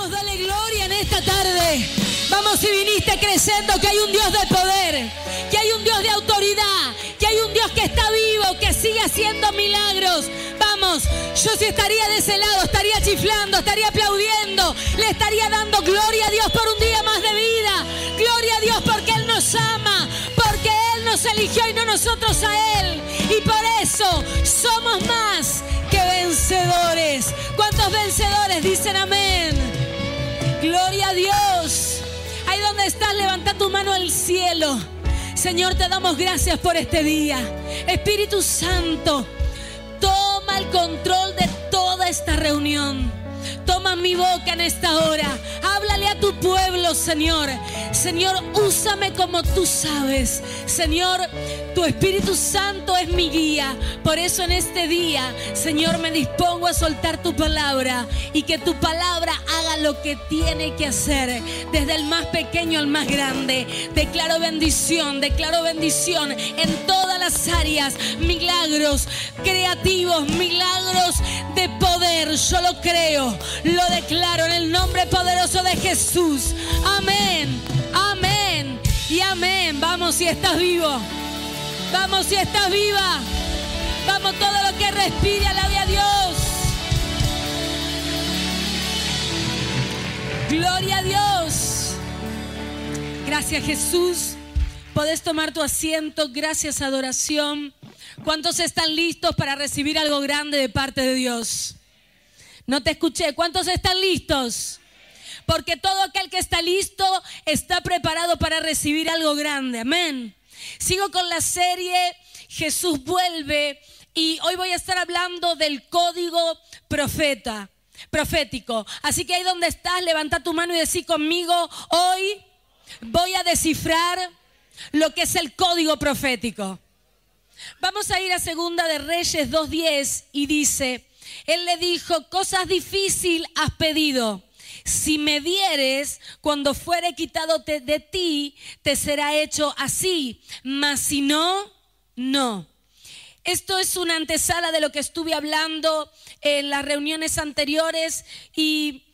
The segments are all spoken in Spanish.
Vamos, dale gloria en esta tarde. Vamos, si viniste creyendo que hay un Dios de poder, que hay un Dios de autoridad, que hay un Dios que está vivo, que sigue haciendo milagros. Vamos, yo si estaría de ese lado, estaría chiflando, estaría aplaudiendo, le estaría dando gloria a Dios por un día más de vida. Gloria a Dios porque Él nos ama, porque Él nos eligió y no nosotros a Él. Y por eso somos más que vencedores. ¿Cuántos vencedores dicen amén? Gloria a Dios. Ahí donde estás, levanta tu mano al cielo. Señor, te damos gracias por este día. Espíritu Santo, toma el control de toda esta reunión. Toma mi boca en esta hora. Háblale a tu pueblo, Señor. Señor, úsame como tú sabes. Señor, tu Espíritu Santo es mi guía. Por eso en este día, Señor, me dispongo a soltar tu palabra y que tu palabra haga lo que tiene que hacer. Desde el más pequeño al más grande. Declaro bendición, declaro bendición en todas las áreas. Milagros creativos, milagros de poder. Yo lo creo, lo declaro en el nombre poderoso de Jesús. Amén, amén y amén. Vamos si estás vivo. Vamos si estás viva. Vamos todo lo que respire, alabe a Dios. Gloria a Dios. Gracias Jesús. Podés tomar tu asiento. Gracias adoración. ¿Cuántos están listos para recibir algo grande de parte de Dios? No te escuché. ¿Cuántos están listos? Porque todo aquel que está listo está preparado para recibir algo grande. Amén. Sigo con la serie Jesús vuelve y hoy voy a estar hablando del código profeta, profético. Así que ahí donde estás, levanta tu mano y decí conmigo, hoy voy a descifrar lo que es el código profético. Vamos a ir a Segunda de Reyes 2.10 y dice, Él le dijo, cosas difíciles has pedido. Si me vieres, cuando fuere quitado de ti, te será hecho así. Mas si no, no. Esto es una antesala de lo que estuve hablando en las reuniones anteriores y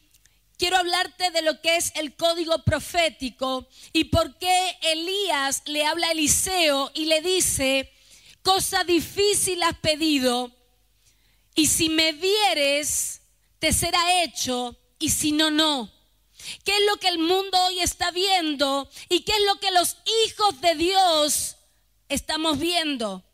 quiero hablarte de lo que es el código profético y por qué Elías le habla a Eliseo y le dice, cosa difícil has pedido, y si me vieres, te será hecho, y si no, no. ¿Qué es lo que el mundo hoy está viendo? ¿Y qué es lo que los hijos de Dios estamos viendo?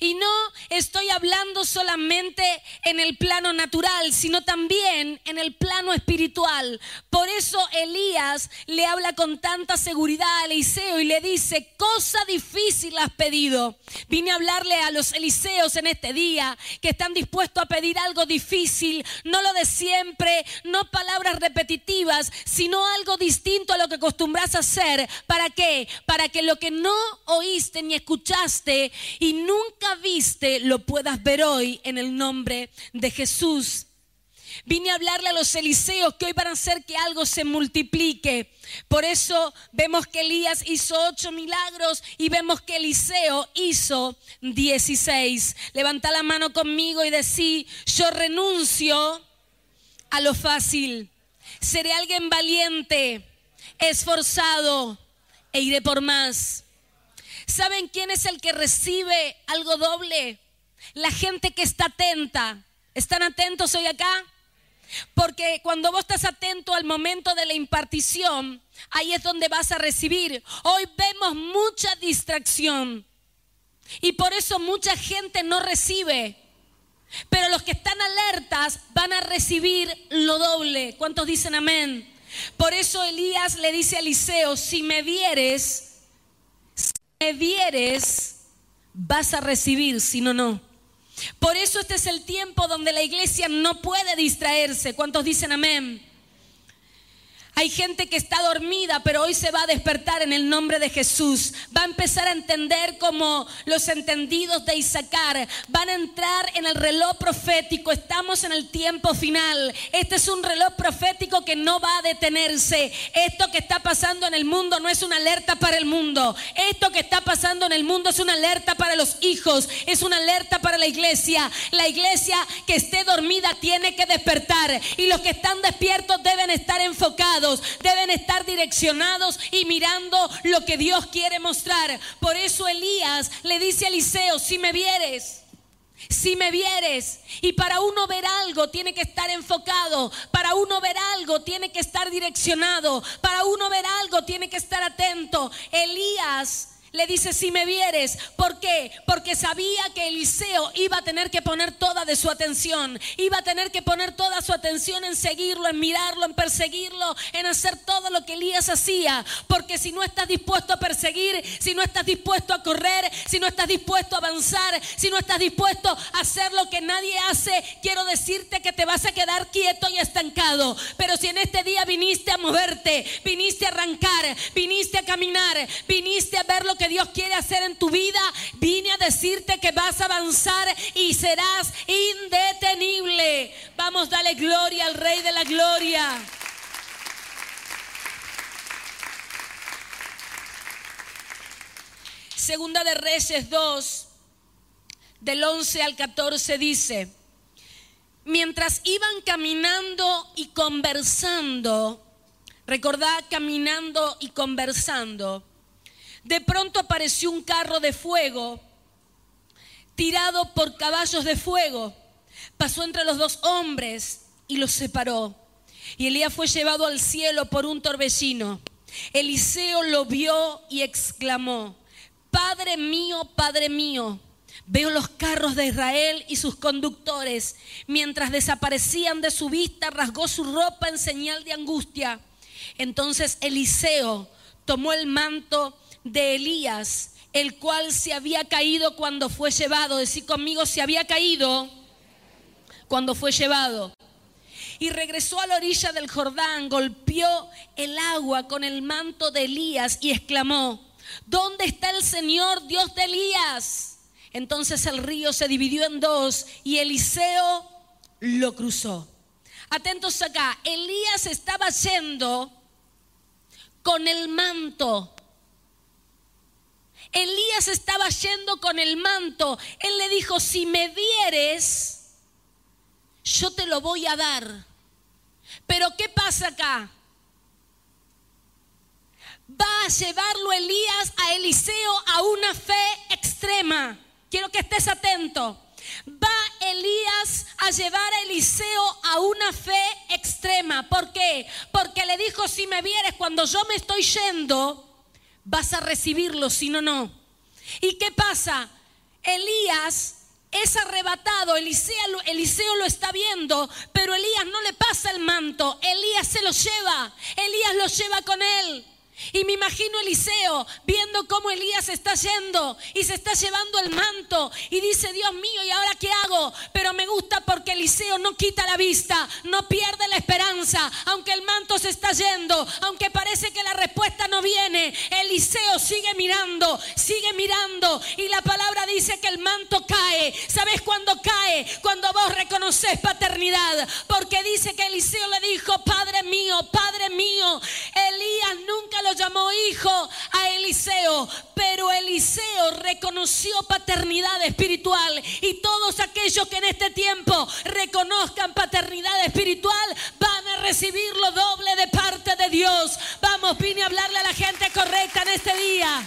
Y no estoy hablando solamente en el plano natural, sino también en el plano espiritual. Por eso Elías le habla con tanta seguridad a Eliseo y le dice, cosa difícil has pedido. Vine a hablarle a los Eliseos en este día que están dispuestos a pedir algo difícil, no lo de siempre, no palabras repetitivas, sino algo distinto a lo que acostumbras a hacer. ¿Para qué? Para que lo que no oíste ni escuchaste y nunca viste lo puedas ver hoy en el nombre de Jesús. Vine a hablarle a los Eliseos que hoy van a hacer que algo se multiplique. Por eso vemos que Elías hizo ocho milagros y vemos que Eliseo hizo dieciséis. Levanta la mano conmigo y decí, yo renuncio a lo fácil. Seré alguien valiente, esforzado e iré por más. ¿Saben quién es el que recibe algo doble? La gente que está atenta. ¿Están atentos hoy acá? Porque cuando vos estás atento al momento de la impartición, ahí es donde vas a recibir. Hoy vemos mucha distracción y por eso mucha gente no recibe. Pero los que están alertas van a recibir lo doble. ¿Cuántos dicen amén? Por eso Elías le dice a Eliseo, si me vieres, me vieres, vas a recibir, si no, no. Por eso este es el tiempo donde la iglesia no puede distraerse. ¿Cuántos dicen amén? Hay gente que está dormida, pero hoy se va a despertar en el nombre de Jesús. Va a empezar a entender como los entendidos de Isaacar. Van a entrar en el reloj profético. Estamos en el tiempo final. Este es un reloj profético que no va a detenerse. Esto que está pasando en el mundo no es una alerta para el mundo. Esto que está pasando en el mundo es una alerta para los hijos. Es una alerta para la iglesia. La iglesia que esté dormida tiene que despertar. Y los que están despiertos deben estar enfocados deben estar direccionados y mirando lo que Dios quiere mostrar. Por eso Elías le dice a Eliseo, si me vieres, si me vieres, y para uno ver algo tiene que estar enfocado, para uno ver algo tiene que estar direccionado, para uno ver algo tiene que estar atento. Elías le dice, si me vieres, ¿por qué? Porque sabía que Eliseo iba a tener que poner toda de su atención, iba a tener que poner toda su atención en seguirlo, en mirarlo, en perseguirlo, en hacer todo lo que Elías hacía. Porque si no estás dispuesto a perseguir, si no estás dispuesto a correr, si no estás dispuesto a avanzar, si no estás dispuesto a hacer lo que nadie hace, quiero decirte que te vas a quedar quieto y estancado. Pero si en este día viniste a moverte, viniste a arrancar, viniste a caminar, viniste a ver lo que Dios quiere hacer en tu vida, vine a decirte que vas a avanzar y serás indetenible. Vamos, dale gloria al Rey de la Gloria. Segunda de Reyes 2, del 11 al 14 dice, mientras iban caminando y conversando, recordad caminando y conversando, de pronto apareció un carro de fuego tirado por caballos de fuego. Pasó entre los dos hombres y los separó. Y Elías fue llevado al cielo por un torbellino. Eliseo lo vio y exclamó, Padre mío, Padre mío, veo los carros de Israel y sus conductores. Mientras desaparecían de su vista, rasgó su ropa en señal de angustia. Entonces Eliseo tomó el manto de Elías, el cual se había caído cuando fue llevado. Decir conmigo, se había caído cuando fue llevado. Y regresó a la orilla del Jordán, golpeó el agua con el manto de Elías y exclamó, ¿dónde está el Señor Dios de Elías? Entonces el río se dividió en dos y Eliseo lo cruzó. Atentos acá, Elías estaba yendo con el manto Elías estaba yendo con el manto. Él le dijo, si me vieres, yo te lo voy a dar. Pero ¿qué pasa acá? Va a llevarlo Elías a Eliseo a una fe extrema. Quiero que estés atento. Va Elías a llevar a Eliseo a una fe extrema. ¿Por qué? Porque le dijo, si me vieres cuando yo me estoy yendo, vas a recibirlo, si no, no. ¿Y qué pasa? Elías es arrebatado, Eliseo, Eliseo, lo está viendo, pero Elías no le pasa el manto, Elías se lo lleva, Elías lo lleva con él. Y me imagino Eliseo viendo cómo Elías está yendo y se está llevando el manto y dice, Dios mío, ¿y ahora qué hago? Pero me gusta porque Eliseo no quita la vista, no pierde la esperanza, aunque el manto se está yendo, aunque parece que la respuesta no viene, Eliseo sigue mirando, sigue mirando y la palabra dice que el manto cae. ¿Sabes cuándo cae? Cuando vos reconoces paternidad, porque dice que Eliseo le dijo, Padre mío, Padre mío, Elías nunca lo llamó hijo a Eliseo, pero Eliseo reconoció paternidad espiritual y todos aquellos que en este tiempo reconozcan paternidad espiritual van a recibir lo doble de parte de Dios. Vamos, vine a hablarle a la gente correcta en este día.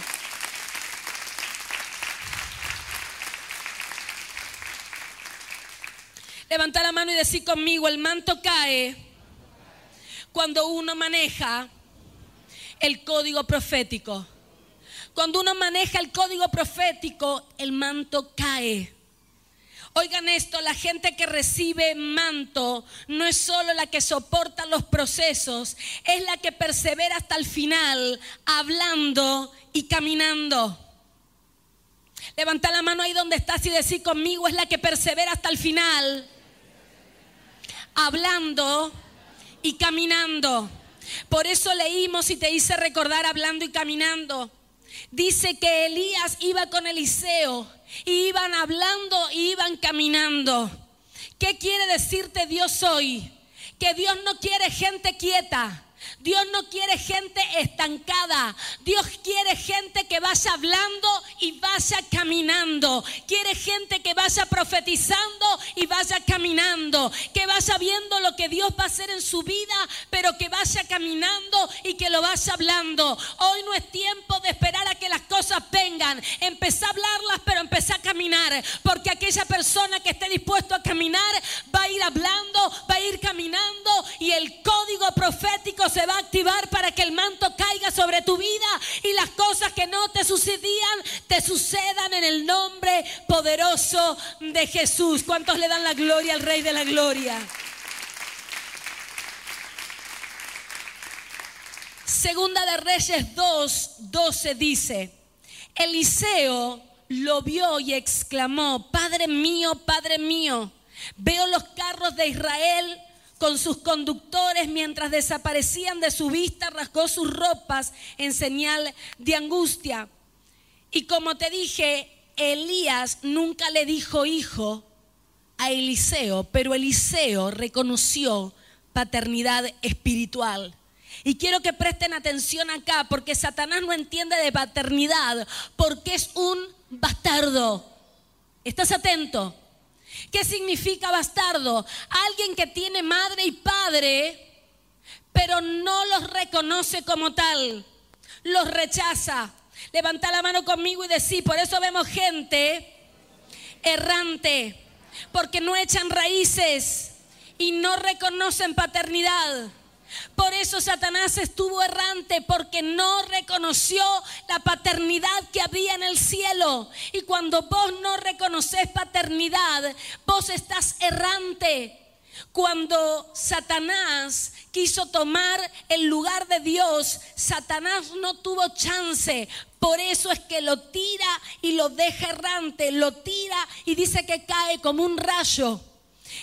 Levanta la mano y decir conmigo, el manto cae cuando uno maneja el código profético. Cuando uno maneja el código profético, el manto cae. Oigan esto, la gente que recibe manto no es solo la que soporta los procesos, es la que persevera hasta el final, hablando y caminando. Levanta la mano ahí donde estás y decir conmigo, es la que persevera hasta el final, hablando y caminando. Por eso leímos y te hice recordar hablando y caminando. Dice que Elías iba con Eliseo, y iban hablando y iban caminando. ¿Qué quiere decirte Dios hoy? Que Dios no quiere gente quieta. Dios no quiere gente estancada. Dios quiere gente que vaya hablando y vaya caminando. Quiere gente que vaya profetizando y vaya caminando. Que vaya viendo lo que Dios va a hacer en su vida, pero que vaya caminando y que lo vaya hablando. Hoy no es tiempo de esperar a que las cosas vengan. Empezá a hablarlas, pero empezá a caminar. Porque aquella persona que esté dispuesto a caminar va a ir hablando, va a ir caminando y el código profético se va activar para que el manto caiga sobre tu vida y las cosas que no te sucedían te sucedan en el nombre poderoso de Jesús. ¿Cuántos le dan la gloria al Rey de la Gloria? Segunda de Reyes 2, 12 dice, Eliseo lo vio y exclamó, Padre mío, Padre mío, veo los carros de Israel con sus conductores mientras desaparecían de su vista, rasgó sus ropas en señal de angustia. Y como te dije, Elías nunca le dijo hijo a Eliseo, pero Eliseo reconoció paternidad espiritual. Y quiero que presten atención acá, porque Satanás no entiende de paternidad, porque es un bastardo. ¿Estás atento? ¿Qué significa bastardo? Alguien que tiene madre y padre, pero no los reconoce como tal. Los rechaza. Levanta la mano conmigo y decir, por eso vemos gente errante, porque no echan raíces y no reconocen paternidad. Por eso Satanás estuvo errante porque no reconoció la paternidad que había en el cielo. Y cuando vos no reconoces paternidad, vos estás errante. Cuando Satanás quiso tomar el lugar de Dios, Satanás no tuvo chance. Por eso es que lo tira y lo deja errante, lo tira y dice que cae como un rayo.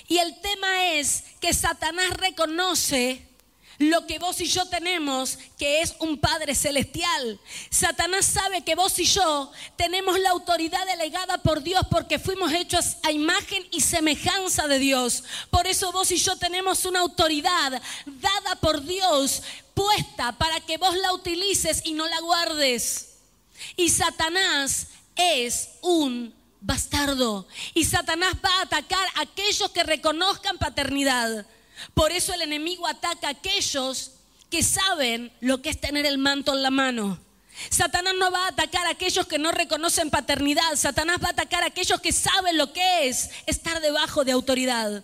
Y el tema es que Satanás reconoce lo que vos y yo tenemos, que es un Padre celestial. Satanás sabe que vos y yo tenemos la autoridad delegada por Dios porque fuimos hechos a imagen y semejanza de Dios. Por eso vos y yo tenemos una autoridad dada por Dios puesta para que vos la utilices y no la guardes. Y Satanás es un bastardo. Y Satanás va a atacar a aquellos que reconozcan paternidad. Por eso el enemigo ataca a aquellos que saben lo que es tener el manto en la mano. Satanás no va a atacar a aquellos que no reconocen paternidad. Satanás va a atacar a aquellos que saben lo que es estar debajo de autoridad.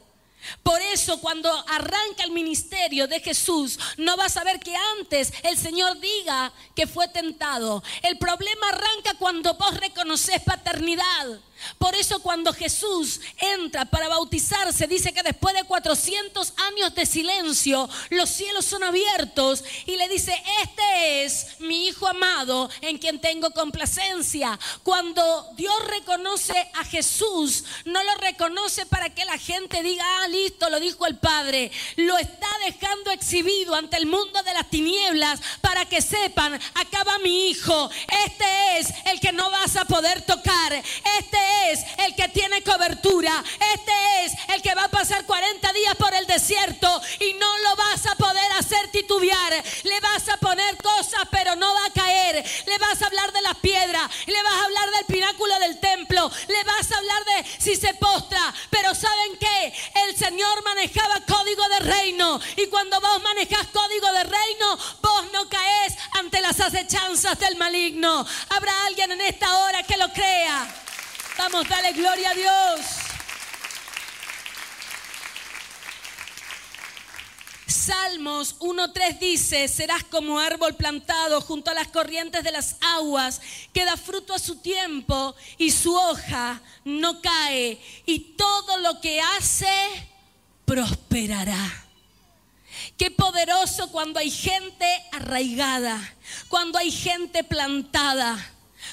Por eso cuando arranca el ministerio de Jesús, no vas a ver que antes el Señor diga que fue tentado. El problema arranca cuando vos reconoces paternidad. Por eso cuando Jesús entra para bautizarse, dice que después de 400 años de silencio, los cielos son abiertos y le dice, este es mi Hijo amado en quien tengo complacencia. Cuando Dios reconoce a Jesús, no lo reconoce para que la gente diga, ah, listo, lo dijo el Padre. Lo está dejando exhibido ante el mundo de las tinieblas para que sepan, acá va mi Hijo. Este es el que no vas a poder tocar. Este es el que tiene cobertura. Este es el que va a pasar 40 días por el desierto y no lo vas a poder hacer titubear. Le vas a poner cosas, pero no va a caer. Le vas a hablar de las piedras. Le vas a hablar del pináculo del templo. Le vas a hablar de si se postra. Pero ¿saben qué? El Señor manejaba código de reino. Y cuando vos manejas código de reino, vos no caes ante las acechanzas del maligno. Habrá alguien en esta hora que lo crea. Vamos, dale gloria a Dios. Salmos 1.3 dice, serás como árbol plantado junto a las corrientes de las aguas, que da fruto a su tiempo y su hoja no cae, y todo lo que hace prosperará. Qué poderoso cuando hay gente arraigada, cuando hay gente plantada,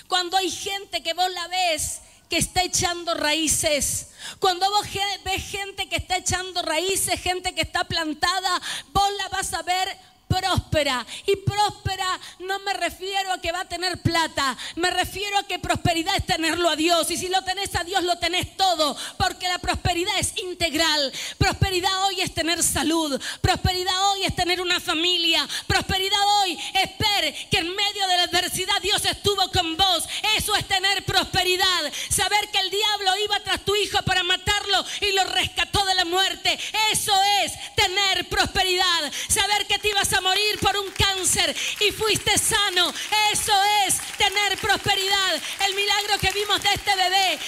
cuando hay gente que vos la ves que está echando raíces. Cuando vos ves gente que está echando raíces, gente que está plantada, vos la vas a ver próspera. Y próspera no me refiero a que va a tener plata, me refiero a que prosperidad es tenerlo a Dios. Y si lo tenés a Dios, lo tenés todo, porque la prosperidad es integral. Prosperidad hoy es tener salud, prosperidad hoy es tener una familia, prosperidad hoy es ver que en medio de la adversidad Dios estuvo con vos. Eso es tener prosperidad. Saber que el diablo iba tras tu hijo para matarlo y lo rescató de la muerte. Eso es tener prosperidad. Saber que te ibas a morir por un cáncer y fuiste sano. Eso es tener prosperidad. El milagro que vimos de este bebé.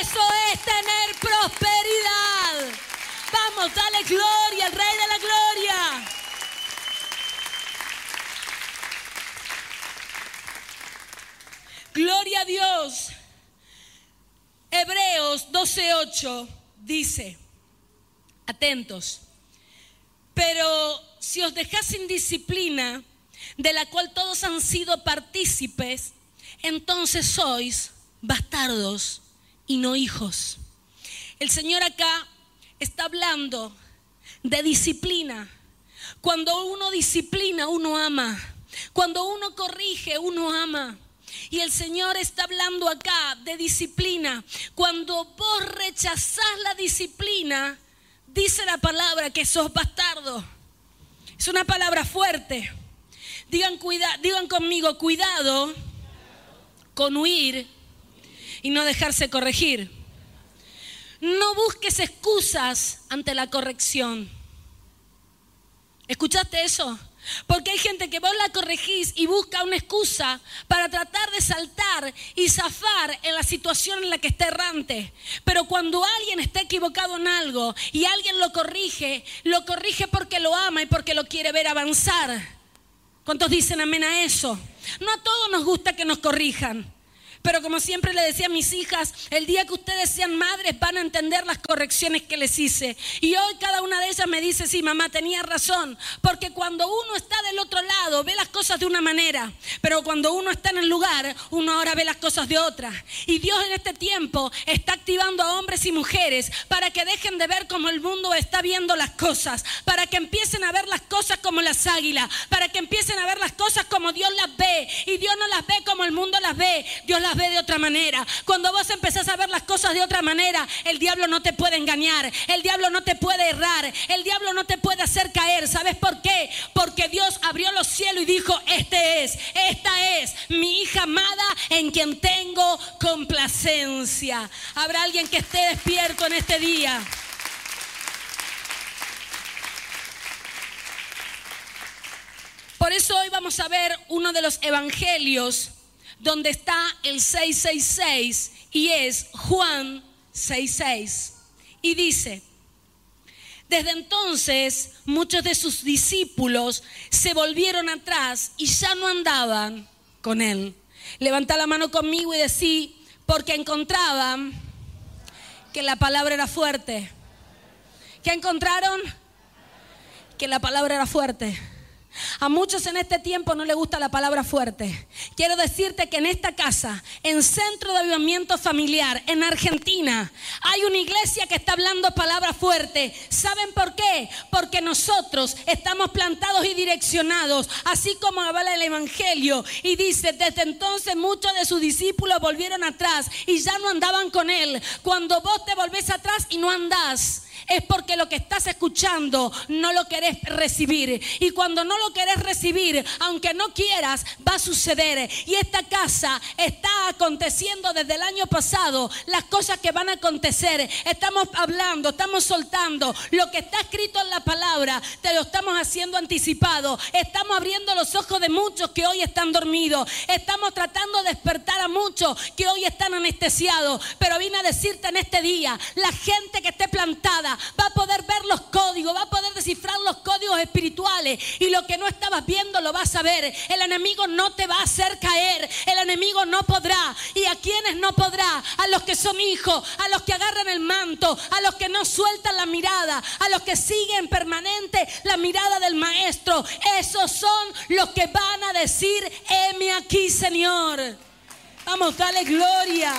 Eso es tener prosperidad. Vamos, dale gloria al Rey de la Gloria. Gloria a Dios. Hebreos 12:8 dice, atentos, pero si os dejáis sin disciplina, de la cual todos han sido partícipes, entonces sois bastardos y no hijos. El Señor acá está hablando de disciplina. Cuando uno disciplina, uno ama. Cuando uno corrige, uno ama. Y el Señor está hablando acá de disciplina. Cuando vos rechazás la disciplina, dice la palabra que sos bastardo. Es una palabra fuerte. Digan, digan conmigo, cuidado con huir y no dejarse corregir. No busques excusas ante la corrección. ¿Escuchaste eso? Porque hay gente que vos la corregís y busca una excusa para tratar de saltar y zafar en la situación en la que está errante. Pero cuando alguien está equivocado en algo y alguien lo corrige, lo corrige porque lo ama y porque lo quiere ver avanzar. ¿Cuántos dicen amén a eso? No a todos nos gusta que nos corrijan. Pero como siempre le decía a mis hijas, el día que ustedes sean madres van a entender las correcciones que les hice. Y hoy cada una de ellas me dice, sí, mamá, tenía razón. Porque cuando uno está del otro lado, ve las cosas de una manera. Pero cuando uno está en el lugar, uno ahora ve las cosas de otra. Y Dios en este tiempo está activando a hombres y mujeres para que dejen de ver como el mundo está viendo las cosas. Para que empiecen a ver las cosas como las águilas. Para que empiecen a ver las cosas como Dios las ve. Y Dios no las ve como el mundo las ve. Dios las ve de otra manera. Cuando vos empezás a ver las cosas de otra manera, el diablo no te puede engañar, el diablo no te puede errar, el diablo no te puede hacer caer. ¿Sabes por qué? Porque Dios abrió los cielos y dijo, este es, esta es mi hija amada en quien tengo complacencia. Habrá alguien que esté despierto en este día. Por eso hoy vamos a ver uno de los evangelios donde está el 666 y es Juan 66. Y dice, desde entonces muchos de sus discípulos se volvieron atrás y ya no andaban con él. Levanta la mano conmigo y decí, porque encontraban que la palabra era fuerte. ¿Qué encontraron? Que la palabra era fuerte. A muchos en este tiempo no les gusta la palabra fuerte. Quiero decirte que en esta casa, en Centro de Avivamiento Familiar, en Argentina, hay una iglesia que está hablando palabra fuerte. ¿Saben por qué? Porque nosotros estamos plantados y direccionados, así como habla el Evangelio. Y dice, desde entonces muchos de sus discípulos volvieron atrás y ya no andaban con él. Cuando vos te volvés atrás y no andás, es porque lo que estás escuchando no lo querés recibir. Y cuando no lo querés recibir, aunque no quieras, va a suceder. Y esta casa está aconteciendo desde el año pasado las cosas que van a acontecer. Estamos hablando, estamos soltando lo que está escrito en la palabra, te lo estamos haciendo anticipado. Estamos abriendo los ojos de muchos que hoy están dormidos. Estamos tratando de despertar a muchos que hoy están anestesiados. Pero vine a decirte en este día, la gente que esté plantada, va a poder ver los códigos, va a poder descifrar los códigos espirituales y lo que no estabas viendo lo vas a ver. El enemigo no te va a hacer caer, el enemigo no podrá. ¿Y a quienes no podrá? A los que son hijos, a los que agarran el manto, a los que no sueltan la mirada, a los que siguen permanente la mirada del maestro. Esos son los que van a decir, heme aquí, Señor. Vamos, dale gloria.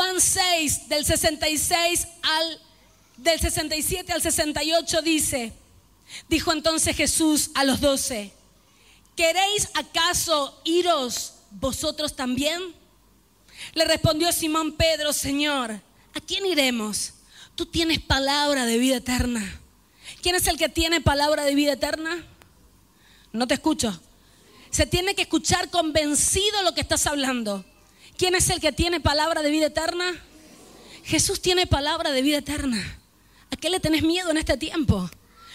Juan 6, del 66 al del 67 al 68 dice, dijo entonces Jesús a los doce, ¿queréis acaso iros vosotros también? Le respondió Simón Pedro, Señor, ¿a quién iremos? Tú tienes palabra de vida eterna. ¿Quién es el que tiene palabra de vida eterna? No te escucho. Se tiene que escuchar convencido lo que estás hablando. ¿Quién es el que tiene palabra de vida eterna? Jesús tiene palabra de vida eterna. ¿A qué le tenés miedo en este tiempo?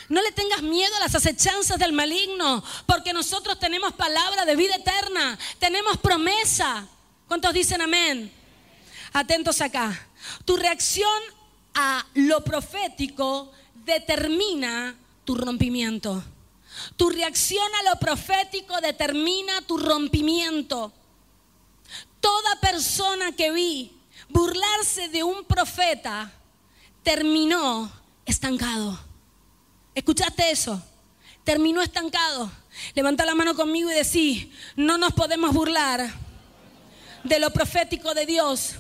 No le tengas miedo a las acechanzas del maligno, porque nosotros tenemos palabra de vida eterna, tenemos promesa. ¿Cuántos dicen amén? Atentos acá. Tu reacción a lo profético determina tu rompimiento. Tu reacción a lo profético determina tu rompimiento. Toda persona que vi burlarse de un profeta terminó estancado. ¿Escuchaste eso? Terminó estancado. Levanta la mano conmigo y decí, no nos podemos burlar de lo profético de Dios.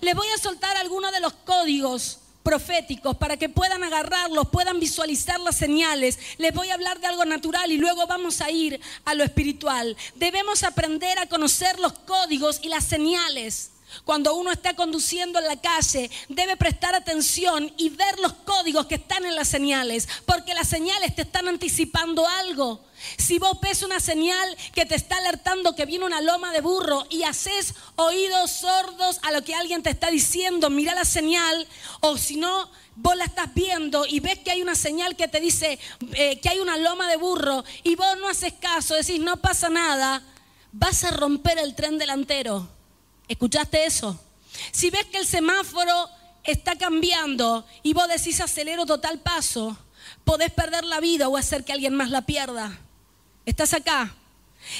Les voy a soltar algunos de los códigos proféticos para que puedan agarrarlos, puedan visualizar las señales. Les voy a hablar de algo natural y luego vamos a ir a lo espiritual. Debemos aprender a conocer los códigos y las señales. Cuando uno está conduciendo en la calle, debe prestar atención y ver los códigos que están en las señales, porque las señales te están anticipando algo. Si vos ves una señal que te está alertando que viene una loma de burro y haces oídos sordos a lo que alguien te está diciendo, mira la señal, o si no, vos la estás viendo y ves que hay una señal que te dice eh, que hay una loma de burro y vos no haces caso, decís no pasa nada, vas a romper el tren delantero. ¿Escuchaste eso? Si ves que el semáforo está cambiando y vos decís acelero total paso, podés perder la vida o hacer que alguien más la pierda. ¿Estás acá?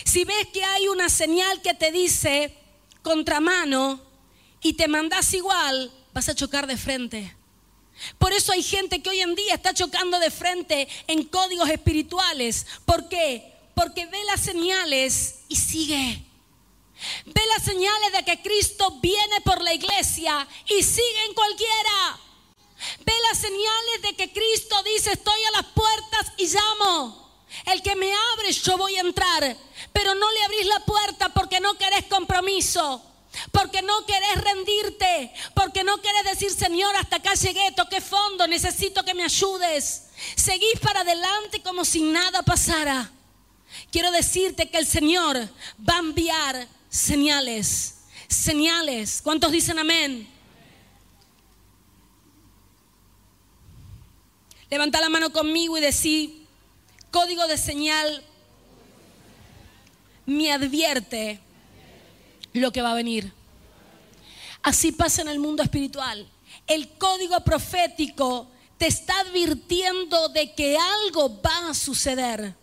Si ves que hay una señal que te dice contramano y te mandás igual, vas a chocar de frente. Por eso hay gente que hoy en día está chocando de frente en códigos espirituales. ¿Por qué? Porque ve las señales y sigue. Ve las señales de que Cristo viene por la iglesia y sigue en cualquiera. Ve las señales de que Cristo dice, estoy a las puertas y llamo. El que me abre, yo voy a entrar. Pero no le abrís la puerta porque no querés compromiso. Porque no querés rendirte. Porque no querés decir, Señor, hasta acá llegué, toqué fondo, necesito que me ayudes. Seguís para adelante como si nada pasara. Quiero decirte que el Señor va a enviar señales. Señales. ¿Cuántos dicen amén? Levanta la mano conmigo y decí, código de señal me advierte lo que va a venir. Así pasa en el mundo espiritual. El código profético te está advirtiendo de que algo va a suceder.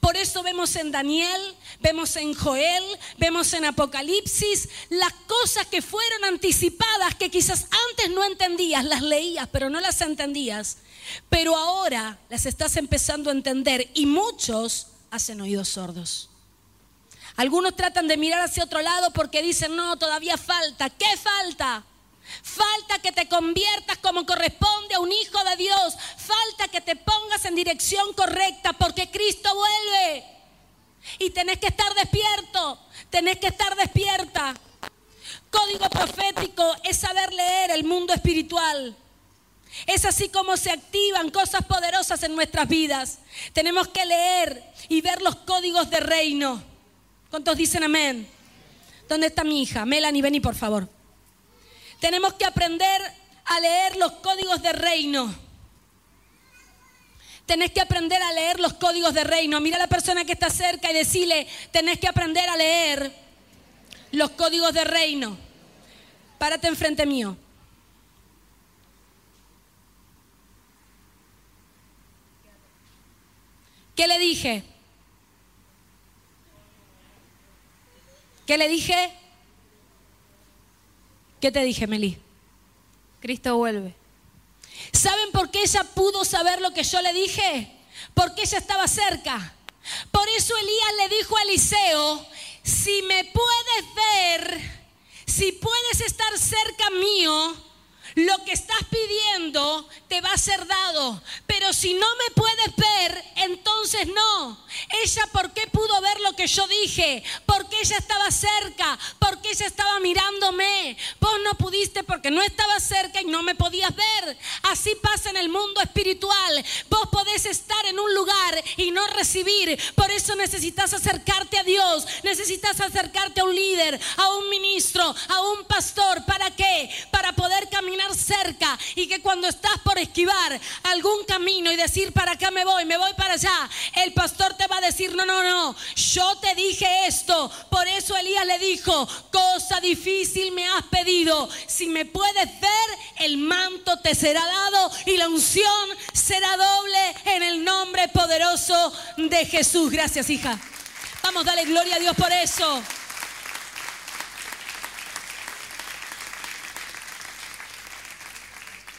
Por eso vemos en Daniel, vemos en Joel, vemos en Apocalipsis las cosas que fueron anticipadas que quizás antes no entendías, las leías, pero no las entendías. Pero ahora las estás empezando a entender y muchos hacen oídos sordos. Algunos tratan de mirar hacia otro lado porque dicen, no, todavía falta. ¿Qué falta? Falta que te conviertas como corresponde a un hijo de Dios. Falta que te pongas en dirección correcta porque Cristo vuelve. Y tenés que estar despierto, tenés que estar despierta. Código profético es saber leer el mundo espiritual. Es así como se activan cosas poderosas en nuestras vidas. Tenemos que leer y ver los códigos de reino. ¿Cuántos dicen amén? ¿Dónde está mi hija? Melanie, vení por favor. Tenemos que aprender a leer los códigos de reino. Tenés que aprender a leer los códigos de reino. Mira a la persona que está cerca y decirle, tenés que aprender a leer los códigos de reino. Párate enfrente mío. ¿Qué le dije? ¿Qué le dije? ¿Qué te dije, Meli? Cristo vuelve. ¿Saben por qué ella pudo saber lo que yo le dije? Porque ella estaba cerca. Por eso Elías le dijo a Eliseo, si me puedes ver, si puedes estar cerca mío, lo que estás pidiendo a ser dado. Pero si no me puedes ver, entonces no. Ella, ¿por qué pudo ver lo que yo dije? Porque ella estaba cerca, porque ella estaba mirándome. Vos no pudiste porque no estaba cerca y no me podías ver. Así pasa en el mundo espiritual. Vos podés estar en un lugar y no recibir. Por eso necesitas acercarte a Dios. Necesitas acercarte a un líder, a un ministro, a un pastor. ¿Para qué? Para poder caminar cerca y que cuando estás por esquivar algún camino y decir para acá me voy, me voy para allá, el pastor te va a decir, no, no, no, yo te dije esto. Por eso Elías le dijo, cosa difícil me has pedido. Si me puedes ver, el manto te será dado y la unción será doble en el nombre poderoso de Jesús. Gracias, hija. Vamos, dale gloria a Dios por eso.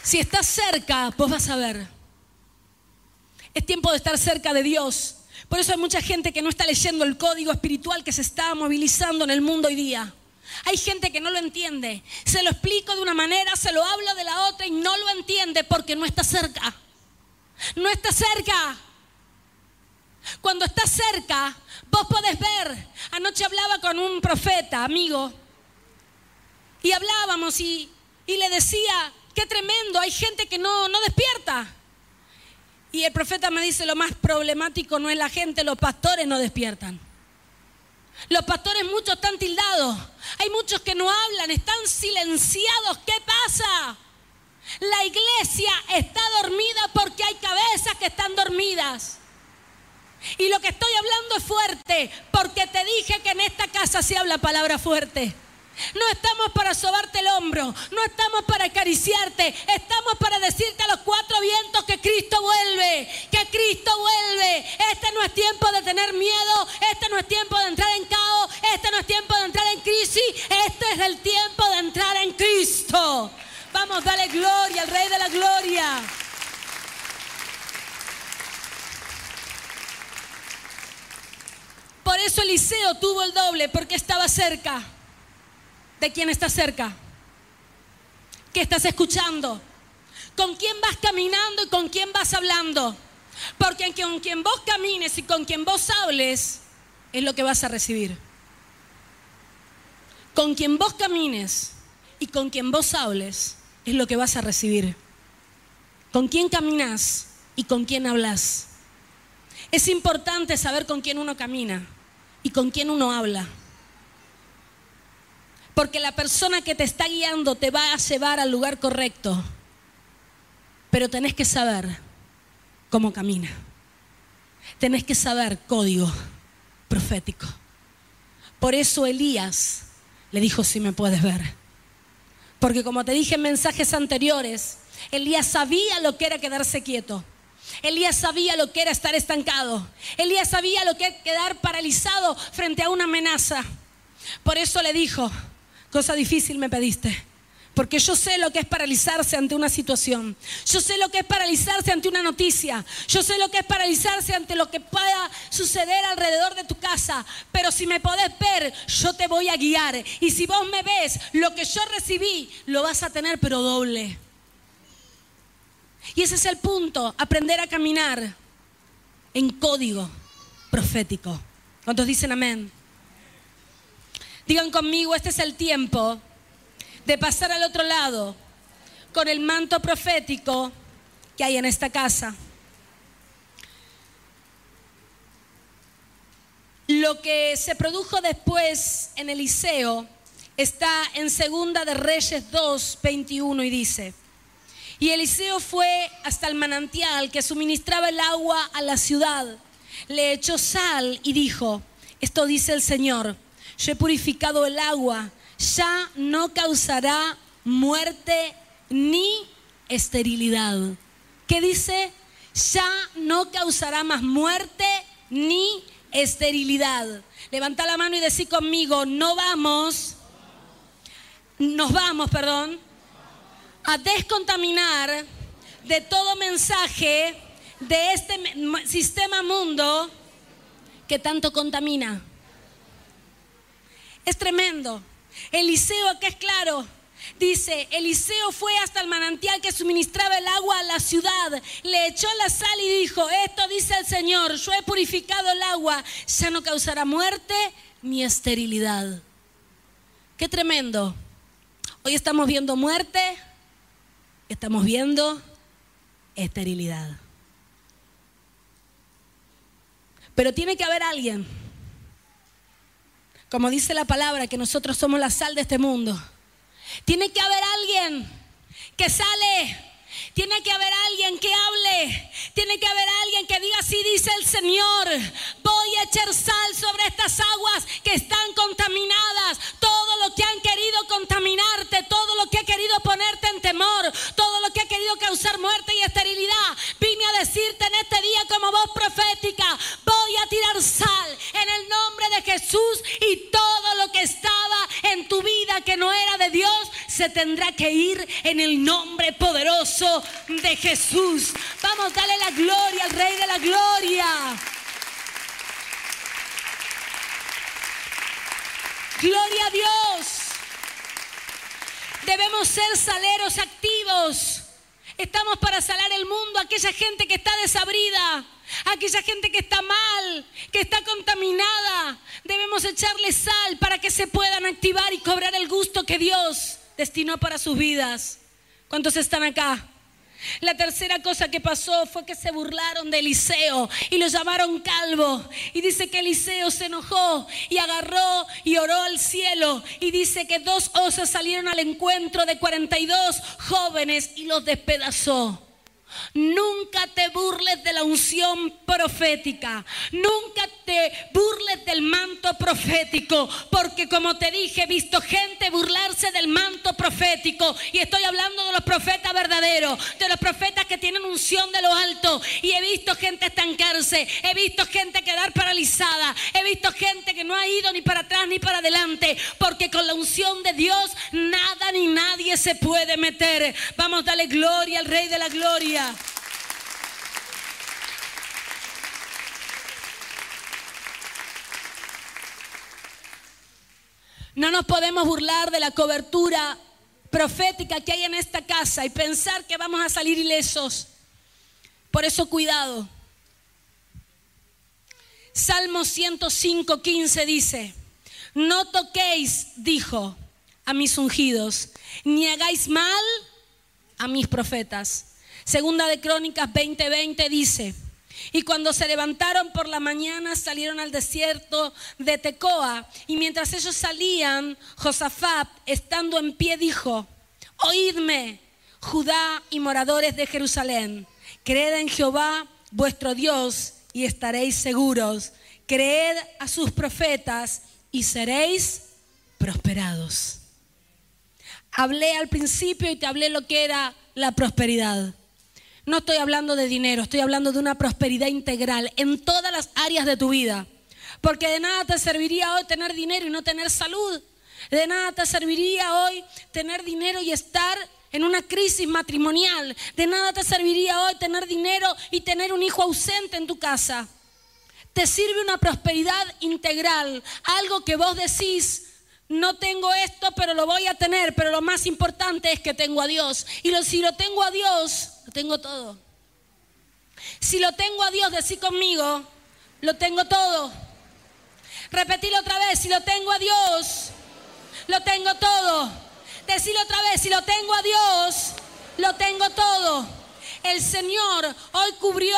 Si estás cerca, vos vas a ver. Es tiempo de estar cerca de Dios. Por eso hay mucha gente que no está leyendo el código espiritual que se está movilizando en el mundo hoy día. Hay gente que no lo entiende. Se lo explico de una manera, se lo hablo de la otra y no lo entiende porque no está cerca. No está cerca. Cuando estás cerca, vos podés ver. Anoche hablaba con un profeta, amigo, y hablábamos y, y le decía, qué tremendo, hay gente que no, no despierta. Y el profeta me dice, lo más problemático no es la gente, los pastores no despiertan. Los pastores muchos están tildados. Hay muchos que no hablan, están silenciados. ¿Qué pasa? La iglesia está dormida porque hay cabezas que están dormidas. Y lo que estoy hablando es fuerte, porque te dije que en esta casa se habla palabra fuerte. No estamos para sobarte el hombro, no estamos para acariciarte, estamos para decirte a los cuatro vientos que Cristo vuelve, que Cristo vuelve. Este no es tiempo de tener miedo, este no es tiempo de entrar en caos, este no es tiempo de entrar en crisis, este es el tiempo de entrar en Cristo. Vamos, dale gloria al Rey de la Gloria. Por eso Eliseo tuvo el doble, porque estaba cerca de quién está cerca. ¿Qué estás escuchando? ¿Con quién vas caminando y con quién vas hablando? Porque con quien vos camines y con quien vos hables es lo que vas a recibir. Con quien vos camines y con quien vos hables es lo que vas a recibir. Con quién caminas y con quién hablas. Es importante saber con quién uno camina y con quién uno habla. Porque la persona que te está guiando te va a llevar al lugar correcto. Pero tenés que saber cómo camina. Tenés que saber código profético. Por eso Elías le dijo, si me puedes ver. Porque como te dije en mensajes anteriores, Elías sabía lo que era quedarse quieto. Elías sabía lo que era estar estancado. Elías sabía lo que era quedar paralizado frente a una amenaza. Por eso le dijo, Cosa difícil me pediste. Porque yo sé lo que es paralizarse ante una situación. Yo sé lo que es paralizarse ante una noticia. Yo sé lo que es paralizarse ante lo que pueda suceder alrededor de tu casa. Pero si me podés ver, yo te voy a guiar. Y si vos me ves, lo que yo recibí, lo vas a tener, pero doble. Y ese es el punto, aprender a caminar en código profético. ¿Cuántos dicen amén? Digan conmigo, este es el tiempo de pasar al otro lado con el manto profético que hay en esta casa. Lo que se produjo después en Eliseo está en Segunda de Reyes 2, 21 y dice, y Eliseo fue hasta el manantial que suministraba el agua a la ciudad, le echó sal y dijo, esto dice el Señor, yo he purificado el agua, ya no causará muerte ni esterilidad. ¿Qué dice? Ya no causará más muerte ni esterilidad. Levanta la mano y decí conmigo, no vamos, nos vamos, perdón, a descontaminar de todo mensaje de este sistema mundo que tanto contamina. Es tremendo. Eliseo, acá es claro, Dice, Eliseo fue hasta el manantial que suministraba el agua a la ciudad, le echó la sal y dijo, esto dice el Señor, yo he purificado el agua, ya no causará muerte ni esterilidad. Qué tremendo. Hoy estamos viendo muerte, estamos viendo esterilidad. Pero tiene que haber alguien, como dice la palabra, que nosotros somos la sal de este mundo tiene que haber alguien que sale. Tiene que haber alguien que hable. Tiene que haber alguien que diga, así dice el Señor. Voy a echar sal sobre estas aguas que están contaminadas. Todo lo que han querido contaminarte, todo lo que ha querido ponerte en temor, todo lo que ha querido causar muerte y esterilidad. Vine a decirte en este día como voz profética, voy a tirar sal en el nombre de Jesús y todo lo que estaba en tu vida que no era de Dios se tendrá que ir en el nombre poderoso de Jesús. Vamos, dale la gloria al Rey de la Gloria. Gloria a Dios. Debemos ser saleros activos. Estamos para salar el mundo, aquella gente que está desabrida, aquella gente que está mal, que está contaminada. Debemos echarle sal para que se puedan activar y cobrar el gusto que Dios destinó para sus vidas. ¿Cuántos están acá? La tercera cosa que pasó fue que se burlaron de Eliseo y lo llamaron calvo. Y dice que Eliseo se enojó y agarró y oró al cielo. Y dice que dos osas salieron al encuentro de 42 jóvenes y los despedazó. Nunca te burles de la unción profética. Nunca te burles del manto profético. Porque como te dije, he visto gente burlarse del manto profético. Y estoy hablando de los profetas verdaderos. De los profetas que tienen unción de lo alto. Y he visto gente estancarse. He visto gente quedar paralizada. He visto gente que no ha ido ni para atrás ni para adelante. Porque con la unción de Dios nada ni nadie se puede meter. Vamos a darle gloria al Rey de la Gloria. No nos podemos burlar de la cobertura profética que hay en esta casa y pensar que vamos a salir ilesos. Por eso cuidado. Salmo 105, 15 dice, no toquéis, dijo, a mis ungidos, ni hagáis mal a mis profetas. Segunda de Crónicas 20:20 dice, y cuando se levantaron por la mañana salieron al desierto de Tecoa. Y mientras ellos salían, Josafat, estando en pie, dijo, oídme, Judá y moradores de Jerusalén, creed en Jehová vuestro Dios y estaréis seguros. Creed a sus profetas y seréis prosperados. Hablé al principio y te hablé lo que era la prosperidad. No estoy hablando de dinero, estoy hablando de una prosperidad integral en todas las áreas de tu vida. Porque de nada te serviría hoy tener dinero y no tener salud. De nada te serviría hoy tener dinero y estar en una crisis matrimonial. De nada te serviría hoy tener dinero y tener un hijo ausente en tu casa. Te sirve una prosperidad integral, algo que vos decís, no tengo esto, pero lo voy a tener, pero lo más importante es que tengo a Dios. Y si lo tengo a Dios, lo tengo todo. Si lo tengo a Dios, decir conmigo, lo tengo todo. Repetirlo otra vez, si lo tengo a Dios, lo tengo todo. Decirlo otra vez, si lo tengo a Dios, lo tengo todo. El Señor hoy cubrió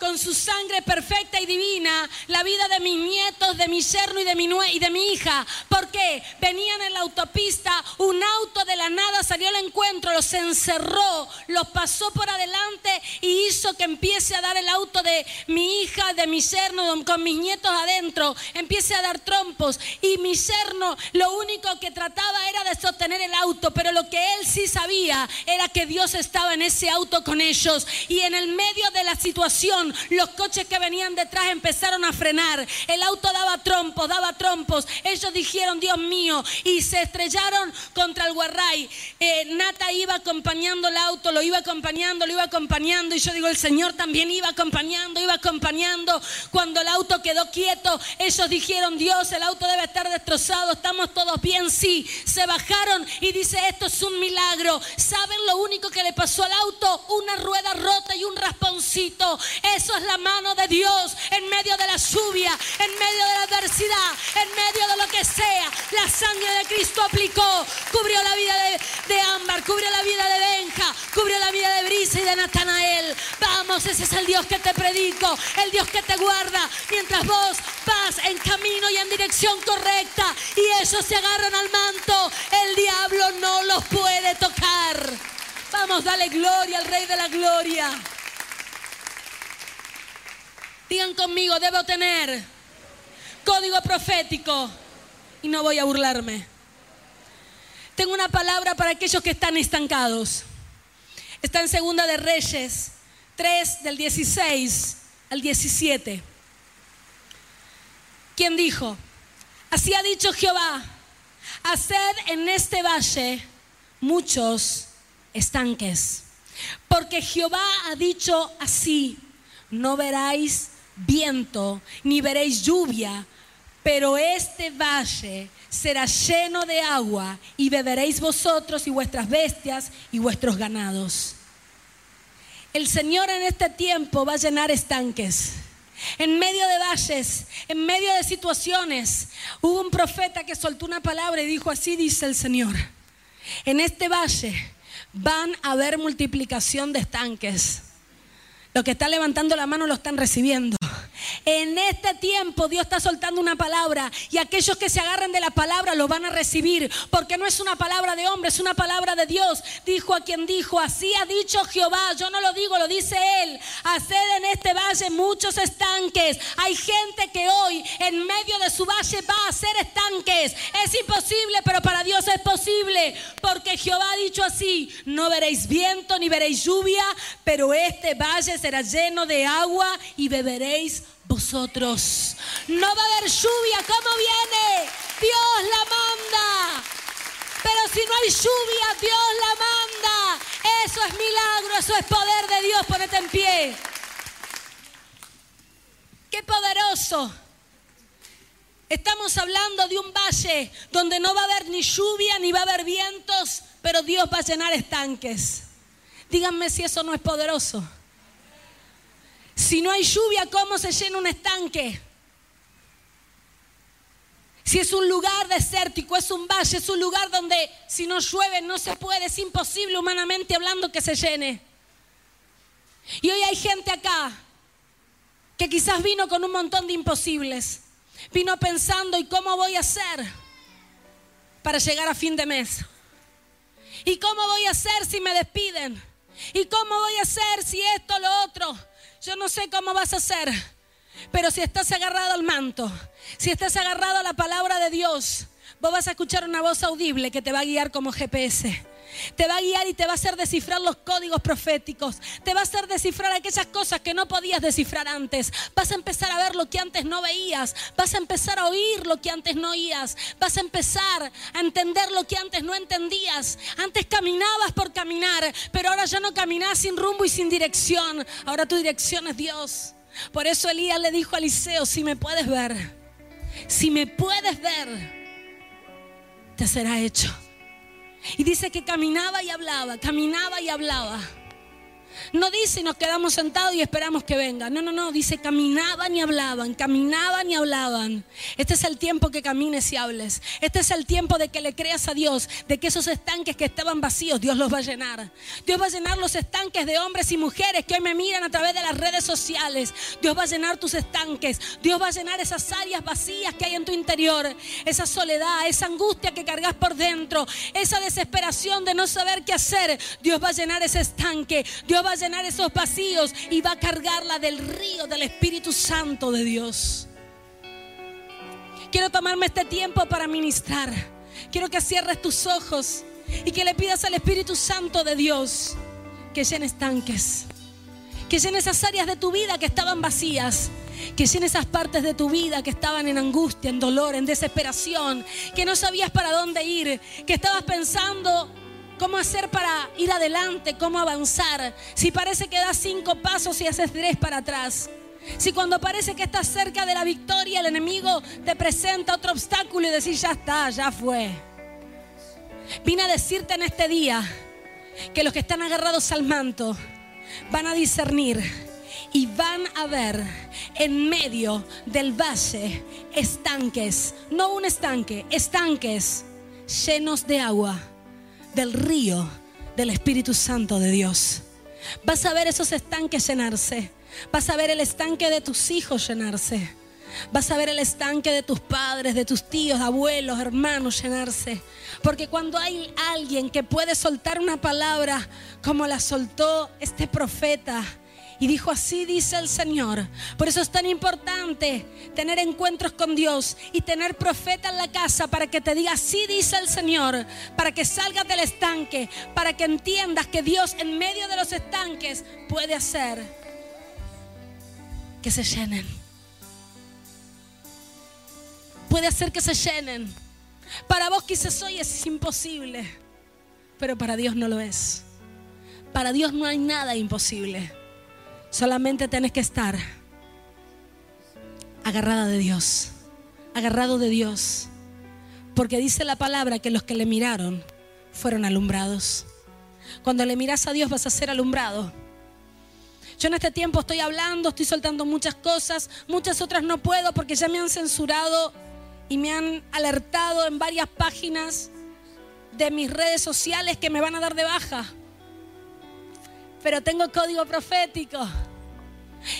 con su sangre perfecta y divina la vida de mis nietos, de mi yerno y de mi, y de mi hija. porque Venían en la autopista, un auto de la nada salió al encuentro, los encerró, los pasó por adelante y hizo que empiece a dar el auto de mi hija, de mi yerno, con mis nietos adentro, empiece a dar trompos. Y mi yerno lo único que trataba era de sostener el auto, pero lo que él sí sabía era que Dios estaba en ese auto con ellos. Y en el medio de la situación, Los coches que venían detrás empezaron a frenar. El auto daba trompos, daba trompos. Ellos dijeron, Dios mío, y se estrellaron contra el guarray. Eh, Nata iba acompañando el auto, lo iba acompañando, lo iba acompañando. Y yo digo, el Señor también iba acompañando, iba acompañando. Cuando el auto quedó quieto, ellos dijeron, Dios, el auto debe estar destrozado, estamos todos bien, sí. Se bajaron y dice, esto es un milagro. ¿Saben lo único que le pasó al auto? Una rueda rota y un rasponcito. Eso es la mano de Dios en medio de la lluvia, en medio de la adversidad, en medio de lo que sea. La sangre de Cristo aplicó, cubrió la vida de, de Ámbar, cubrió la vida de Benja, cubrió la vida de Brisa y de Natanael. Vamos, ese es el Dios que te predico, el Dios que te guarda mientras vos vas en camino y en dirección correcta y ellos se agarran al manto. El diablo no los puede tocar. Vamos, dale gloria al Rey de la Gloria. Digan conmigo, debo tener código profético y no voy a burlarme. Tengo una palabra para aquellos que están estancados. Está en Segunda de Reyes 3 del 16 al 17. ¿Quién dijo? Así ha dicho Jehová, haced en este valle muchos estanques. Porque Jehová ha dicho así, no veráis viento, ni veréis lluvia, pero este valle será lleno de agua y beberéis vosotros y vuestras bestias y vuestros ganados. El Señor en este tiempo va a llenar estanques. En medio de valles, en medio de situaciones, hubo un profeta que soltó una palabra y dijo, así dice el Señor, en este valle van a haber multiplicación de estanques. Los que están levantando la mano lo están recibiendo. En este tiempo Dios está soltando una palabra y aquellos que se agarren de la palabra lo van a recibir, porque no es una palabra de hombre, es una palabra de Dios. Dijo a quien dijo, así ha dicho Jehová, yo no lo digo, lo dice él. Haced en este valle muchos estanques. Hay gente que hoy en medio de su valle va a hacer estanques. Es imposible, pero para Dios es posible, porque Jehová ha dicho así, no veréis viento ni veréis lluvia, pero este valle será lleno de agua y beberéis vosotros. No va a haber lluvia, ¿cómo viene? Dios la manda. Pero si no hay lluvia, Dios la manda. Eso es milagro, eso es poder de Dios. Ponete en pie. Qué poderoso. Estamos hablando de un valle donde no va a haber ni lluvia ni va a haber vientos, pero Dios va a llenar estanques. Díganme si eso no es poderoso. Si no hay lluvia, ¿cómo se llena un estanque? Si es un lugar desértico, es un valle, es un lugar donde si no llueve no se puede, es imposible humanamente hablando que se llene. Y hoy hay gente acá que quizás vino con un montón de imposibles. Vino pensando, ¿y cómo voy a hacer para llegar a fin de mes? ¿Y cómo voy a hacer si me despiden? ¿Y cómo voy a hacer si esto, lo otro? Yo no sé cómo vas a hacer, pero si estás agarrado al manto, si estás agarrado a la palabra de Dios, vos vas a escuchar una voz audible que te va a guiar como GPS. Te va a guiar y te va a hacer descifrar los códigos proféticos. Te va a hacer descifrar aquellas cosas que no podías descifrar antes. Vas a empezar a ver lo que antes no veías. Vas a empezar a oír lo que antes no oías. Vas a empezar a entender lo que antes no entendías. Antes caminabas por caminar, pero ahora ya no caminas sin rumbo y sin dirección. Ahora tu dirección es Dios. Por eso Elías le dijo a Eliseo, si me puedes ver, si me puedes ver, te será hecho. Y dice que caminaba y hablaba, caminaba y hablaba. No dice nos quedamos sentados y esperamos que venga. No, no, no. Dice caminaban y hablaban, caminaban y hablaban. Este es el tiempo que camines y hables. Este es el tiempo de que le creas a Dios, de que esos estanques que estaban vacíos, Dios los va a llenar. Dios va a llenar los estanques de hombres y mujeres que hoy me miran a través de las redes sociales. Dios va a llenar tus estanques. Dios va a llenar esas áreas vacías que hay en tu interior. Esa soledad, esa angustia que cargas por dentro, esa desesperación de no saber qué hacer. Dios va a llenar ese estanque. Dios va a llenar esos vacíos y va a cargarla del río del Espíritu Santo de Dios. Quiero tomarme este tiempo para ministrar. Quiero que cierres tus ojos y que le pidas al Espíritu Santo de Dios que llene estanques, Que llene esas áreas de tu vida que estaban vacías. Que llene esas partes de tu vida que estaban en angustia, en dolor, en desesperación. Que no sabías para dónde ir. Que estabas pensando cómo hacer para ir adelante, cómo avanzar. Si parece que das cinco pasos y haces tres para atrás. Si cuando parece que estás cerca de la victoria, el enemigo te presenta otro obstáculo y decís, ya está, ya fue. Vine a decirte en este día que los que están agarrados al manto van a discernir y van a ver en medio del valle estanques, no un estanque, estanques llenos de agua del río del Espíritu Santo de Dios. Vas a ver esos estanques llenarse. Vas a ver el estanque de tus hijos llenarse. Vas a ver el estanque de tus padres, de tus tíos, abuelos, hermanos llenarse. Porque cuando hay alguien que puede soltar una palabra como la soltó este profeta, y dijo, así dice el Señor. Por eso es tan importante tener encuentros con Dios y tener profeta en la casa para que te diga, así dice el Señor, para que salgas del estanque, para que entiendas que Dios en medio de los estanques puede hacer que se llenen. Puede hacer que se llenen. Para vos quizás hoy es imposible, pero para Dios no lo es. Para Dios no hay nada imposible. Solamente tienes que estar agarrada de Dios, agarrado de Dios. Porque dice la palabra que los que le miraron fueron alumbrados. Cuando le miras a Dios vas a ser alumbrado. Yo en este tiempo estoy hablando, estoy soltando muchas cosas, muchas otras no puedo porque ya me han censurado y me han alertado en varias páginas de mis redes sociales que me van a dar de baja pero tengo código profético.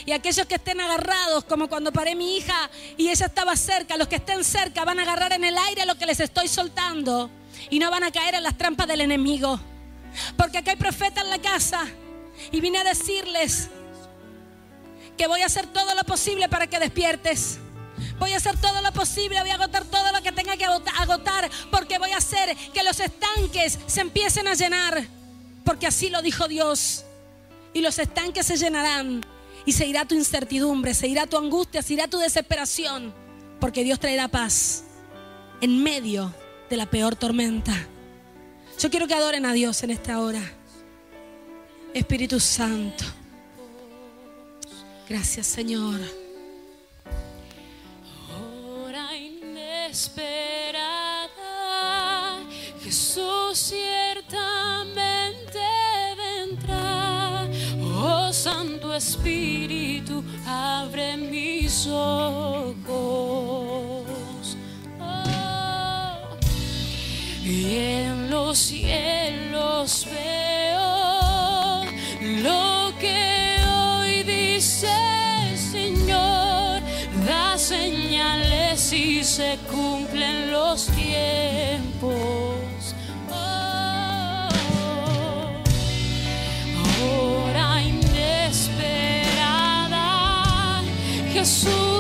Y aquellos que estén agarrados, como cuando paré mi hija y ella estaba cerca, los que estén cerca van a agarrar en el aire lo que les estoy soltando y no van a caer en las trampas del enemigo. Porque acá hay profeta en la casa y vine a decirles que voy a hacer todo lo posible para que despiertes. Voy a hacer todo lo posible, voy a agotar todo lo que tenga que agotar, porque voy a hacer que los estanques se empiecen a llenar, porque así lo dijo Dios y los estanques se llenarán y se irá tu incertidumbre, se irá tu angustia, se irá tu desesperación, porque Dios traerá paz en medio de la peor tormenta. Yo quiero que adoren a Dios en esta hora. Espíritu Santo. Gracias, Señor. Hora inesperada, Jesús Espíritu, abre mis ojos. Oh, y en los cielos veo lo que hoy dice el Señor. Da señales y se cumplen los tiempos. Jesús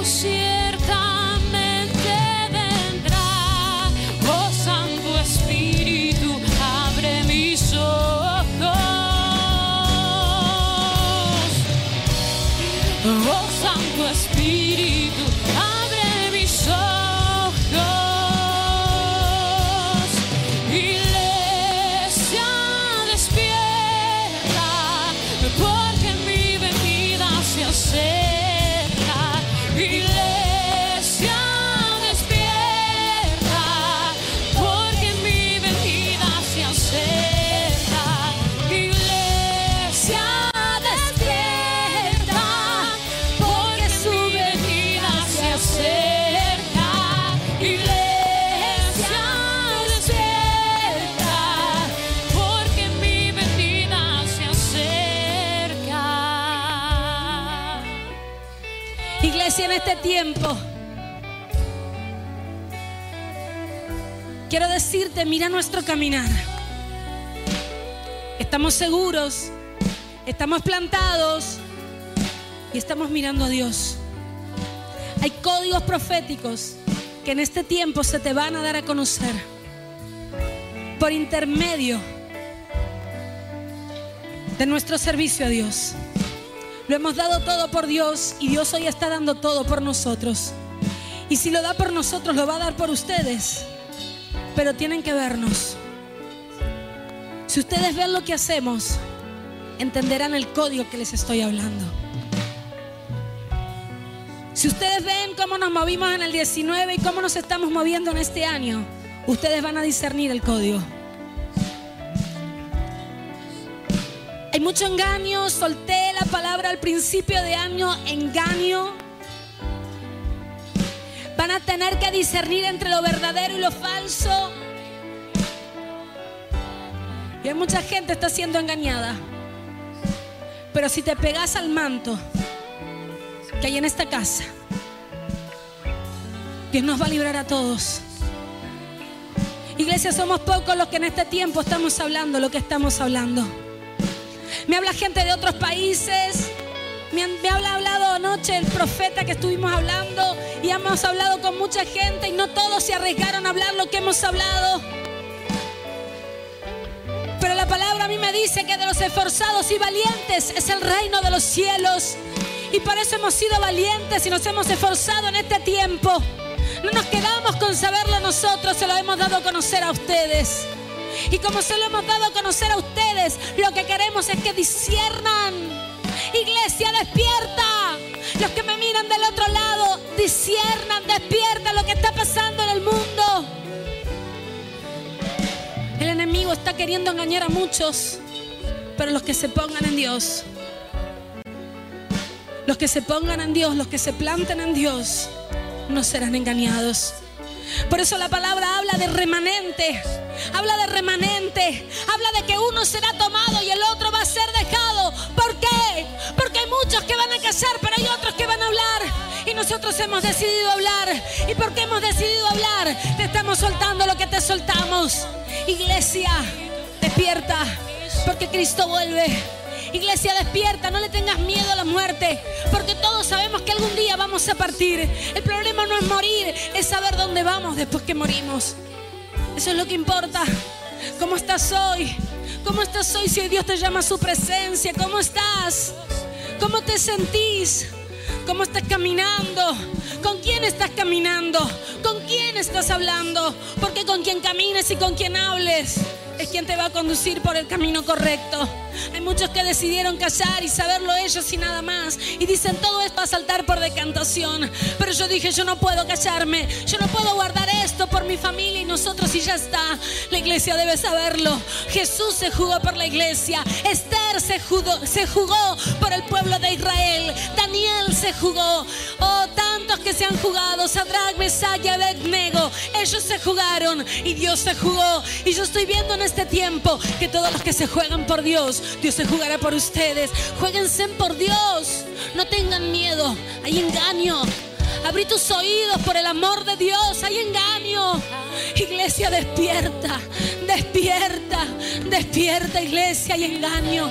tiempo, quiero decirte, mira nuestro caminar. Estamos seguros, estamos plantados y estamos mirando a Dios. Hay códigos proféticos que en este tiempo se te van a dar a conocer por intermedio de nuestro servicio a Dios. Lo hemos dado todo por Dios y Dios hoy está dando todo por nosotros. Y si lo da por nosotros, lo va a dar por ustedes. Pero tienen que vernos. Si ustedes ven lo que hacemos, entenderán el código que les estoy hablando. Si ustedes ven cómo nos movimos en el 19 y cómo nos estamos moviendo en este año, ustedes van a discernir el código. Hay mucho engaño, solté la palabra al principio de año, engaño. Van a tener que discernir entre lo verdadero y lo falso. Y hay mucha gente está siendo engañada. Pero si te pegas al manto que hay en esta casa, Dios nos va a librar a todos. Iglesia, somos pocos los que en este tiempo estamos hablando lo que estamos hablando. Me habla gente de otros países. Me, me habla hablado anoche el profeta que estuvimos hablando y hemos hablado con mucha gente y no todos se arriesgaron a hablar lo que hemos hablado. Pero la palabra a mí me dice que de los esforzados y valientes es el reino de los cielos. Y por eso hemos sido valientes y nos hemos esforzado en este tiempo. No nos quedamos con saberlo nosotros, se lo hemos dado a conocer a ustedes. Y como se lo hemos dado a conocer a ustedes, lo que queremos es que disciernan. Iglesia, despierta. Los que me miran del otro lado, disciernan, despierta lo que está pasando en el mundo. El enemigo está queriendo engañar a muchos, pero los que se pongan en Dios, los que se pongan en Dios, los que se planten en Dios, no serán engañados. Por eso la palabra habla de remanente, habla de remanente, habla de que uno será tomado y el otro va a ser dejado. ¿Por qué? Porque hay muchos que van a casar, pero hay otros que van a hablar. Y nosotros hemos decidido hablar. ¿Y por qué hemos decidido hablar? Te estamos soltando lo que te soltamos. Iglesia, despierta, porque Cristo vuelve. Iglesia, despierta, no le tengas miedo a la muerte, porque todos sabemos que algún día vamos a partir. El problema no es morir, es saber dónde vamos después que morimos. Eso es lo que importa. ¿Cómo estás hoy? ¿Cómo estás hoy si hoy Dios te llama a su presencia? ¿Cómo estás? ¿Cómo te sentís? ¿Cómo estás caminando? ¿Con quién estás caminando? ¿Con quién estás hablando? Porque con quien camines y con quien hables es quien te va a conducir por el camino correcto. Hay muchos que decidieron callar y saberlo ellos y nada más. Y dicen todo esto a saltar por decantación. Pero yo dije, yo no puedo callarme. Yo no puedo guardar esto por mi familia y nosotros y ya está. La iglesia debe saberlo. Jesús se jugó por la iglesia. Esther se jugó, se jugó por el pueblo de Israel. Daniel se jugó. Oh, tantos que se han jugado. Sadrach, Mesach y Abednego. Ellos se jugaron y Dios se jugó. Y yo estoy viendo en este tiempo que todos los que se juegan por Dios, Dios se jugará por ustedes. Jueguense por Dios. No tengan miedo. Hay engaño. Abrí tus oídos por el amor de Dios. Hay engaño. Iglesia, despierta. Despierta. Despierta, iglesia. Hay engaño.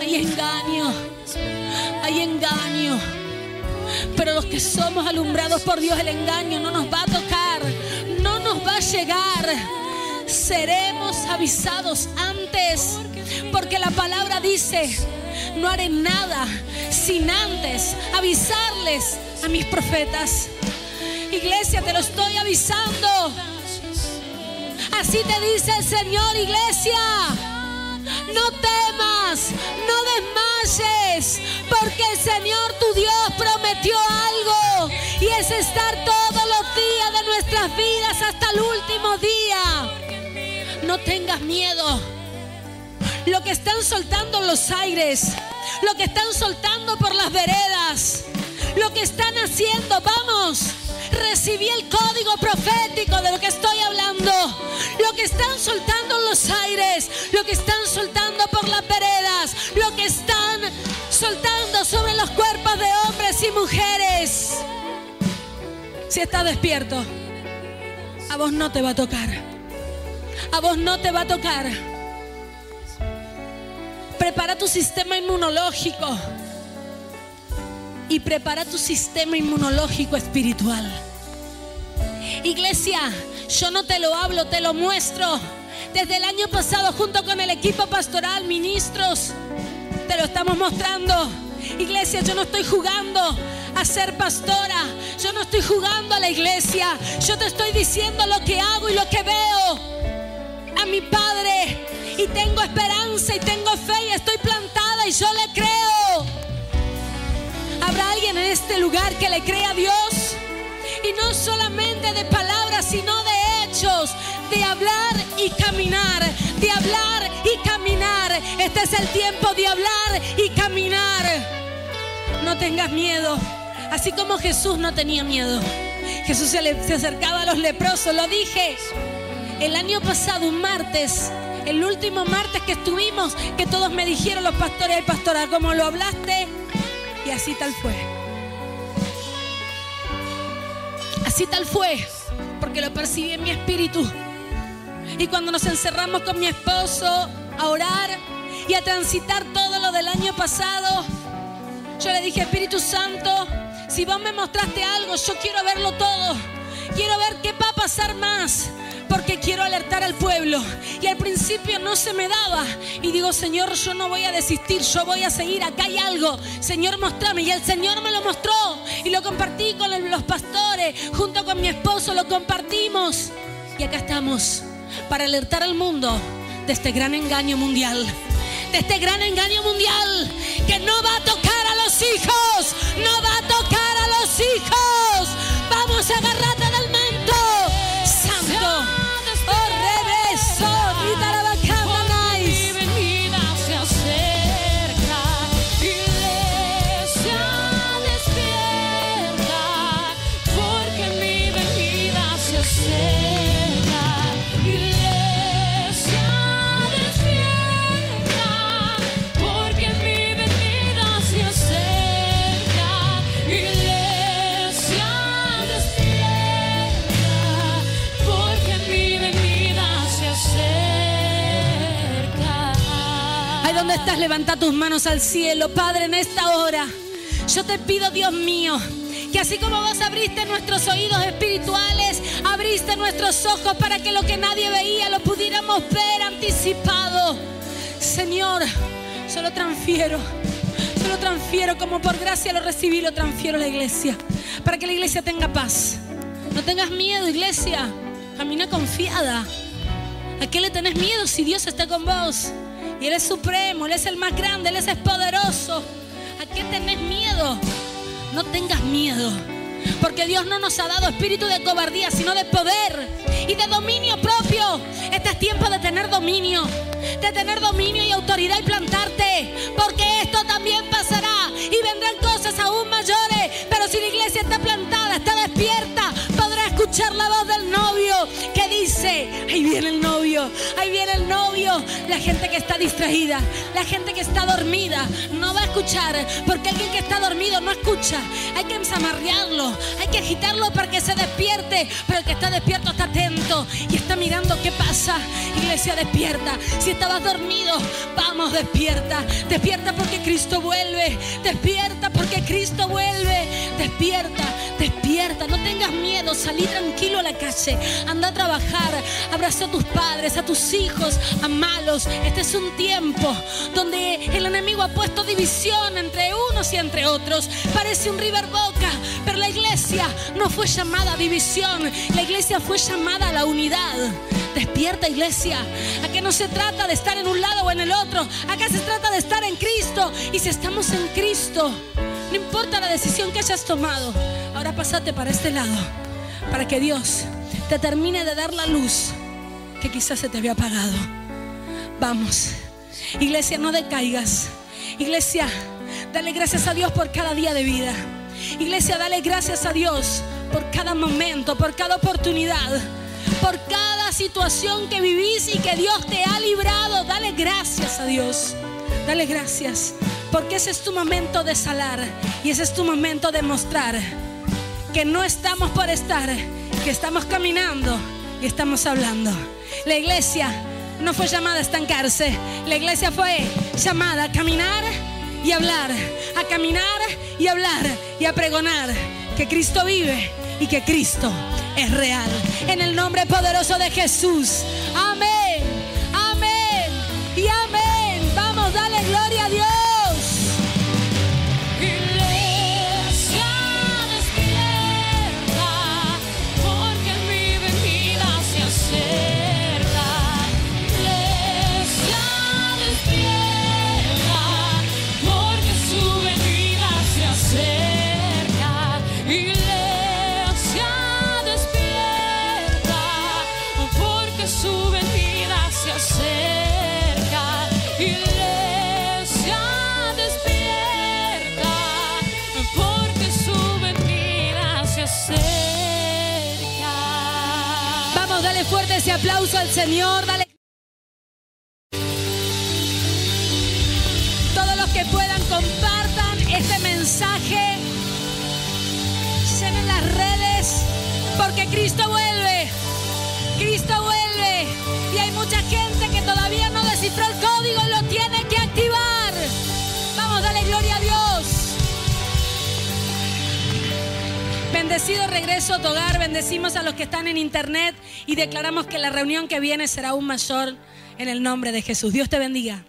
Hay engaño. Hay engaño. Pero los que somos alumbrados por Dios, el engaño no nos va a tocar. No nos va a llegar. Seremos avisados antes. Porque la palabra dice, no haré nada sin antes avisarles a mis profetas. Iglesia, te lo estoy avisando. Así te dice el Señor, iglesia. No temas, no desmayes, porque el Señor tu Dios prometió algo y es estar todos los días de nuestras vidas hasta el último día. No tengas miedo. Lo que están soltando los aires, lo que están soltando por las veredas, lo que están haciendo, vamos, recibí el código profético de lo que estoy hablando. Lo que están soltando en los aires, lo que están soltando por las veredas, lo que están soltando sobre los cuerpos de hombres y mujeres. Si estás despierto, a vos no te va a tocar. A vos no te va a tocar. Prepara tu sistema inmunológico y prepara tu sistema inmunológico espiritual. Iglesia, yo no te lo hablo, te lo muestro. Desde el año pasado, junto con el equipo pastoral, ministros, te lo estamos mostrando. Iglesia, yo no estoy jugando a ser pastora. Yo no estoy jugando a la iglesia. Yo te estoy diciendo lo que hago y lo que veo a mi Padre. Y tengo esperanza y tengo fe y estoy plantada y yo le creo. ¿Habrá alguien en este lugar que le crea a Dios? Y no solamente de palabras, sino de hechos, de hablar y caminar, de hablar y caminar. Este es el tiempo de hablar y caminar. No tengas miedo, así como Jesús no tenía miedo. Jesús se, se acercaba a los leprosos, lo dije. El año pasado, un martes, el último martes que estuvimos, que todos me dijeron los pastores y pastora, como lo hablaste, y así tal fue. Así tal fue, porque lo percibí en mi espíritu. Y cuando nos encerramos con mi esposo a orar y a transitar todo lo del año pasado, yo le dije, Espíritu Santo, si vos me mostraste algo, yo quiero verlo todo. Quiero ver qué va a pasar más. Porque quiero alertar al pueblo. Y al principio no se me daba. Y digo, Señor, yo no voy a desistir, yo voy a seguir. Acá hay algo. Señor, mostrame. Y el Señor me lo mostró. Y lo compartí con los pastores. Junto con mi esposo lo compartimos. Y acá estamos para alertar al mundo de este gran engaño mundial. De este gran engaño mundial que no va a tocar a los hijos. No va a tocar a los hijos. Vamos a agarrarte levanta tus manos al cielo. Padre, en esta hora, yo te pido, Dios mío, que así como vos abriste nuestros oídos espirituales, abriste nuestros ojos para que lo que nadie veía lo pudiéramos ver anticipado. Señor, yo lo transfiero. Yo lo transfiero como por gracia lo recibí, lo transfiero a la iglesia. Para que la iglesia tenga paz. No tengas miedo, iglesia. Camina confiada. ¿A qué le tenés miedo si Dios está con vos? Él es supremo, Él es el más grande, Él es poderoso. ¿A qué tenés miedo? No tengas miedo. Porque Dios no nos ha dado espíritu de cobardía, sino de poder y de dominio propio. Este es tiempo de tener dominio, de tener dominio y autoridad y plantarte. Porque esto también pasará y vendrán cosas aún mayores. Pero si la iglesia está plantada, está despierta, podrá escuchar la voz del novio que dice, ahí viene el novio, ahí viene el novio. La gente que está distraída, la gente que está dormida, no va a escuchar, porque alguien que está dormido no escucha. Hay que ensamarrearlo, hay que agitarlo para que se despierte, pero el que está despierto está atento y está mirando qué pasa. Iglesia, despierta. Si estabas dormido, vamos, despierta. Despierta porque Cristo vuelve. Despierta porque Cristo vuelve. Despierta, despierta. No tengas miedo. Salí tranquilo a la calle. Anda a trabajar. Abraza a tus padres, a tus hijos, Este es un tiempo donde el enemigo ha puesto división entre unos y entre otros. Parece un river boca, pero la iglesia no fue llamada a división. La iglesia fue llamada a la unidad. Despierta iglesia. Acá no se trata de estar en un lado o en el otro. Acá se trata de estar en Cristo. Y si estamos en Cristo, no importa la decisión que hayas tomado. Ahora pasate para este lado. Para que Dios te termine de dar la luz que quizás se te había apagado. Vamos. Iglesia, no decaigas. Iglesia, dale gracias a Dios por cada día de vida. Iglesia, dale gracias a Dios por cada momento, por cada oportunidad, por cada situación que vivís y que Dios te ha librado. Dale gracias a Dios. Dale gracias. Porque ese es tu momento de salar y ese es tu momento de mostrar que no estamos por estar, que estamos caminando y estamos hablando. La iglesia no fue llamada a estancarse, la iglesia fue llamada a caminar y hablar, a caminar y hablar y a pregonar que Cristo vive y que Cristo es real. En el nombre poderoso de Jesús. Amén, ese aplauso al Señor, dale. Todos los que puedan compartan este mensaje. Llenen las redes porque Cristo vuelve. Cristo vuelve. Y hay mucha gente que todavía no descifró el código Bendecido regreso a tu hogar, bendecimos a los que están en internet y declaramos que la reunión que viene será aún mayor en el nombre de Jesús. Dios te bendiga.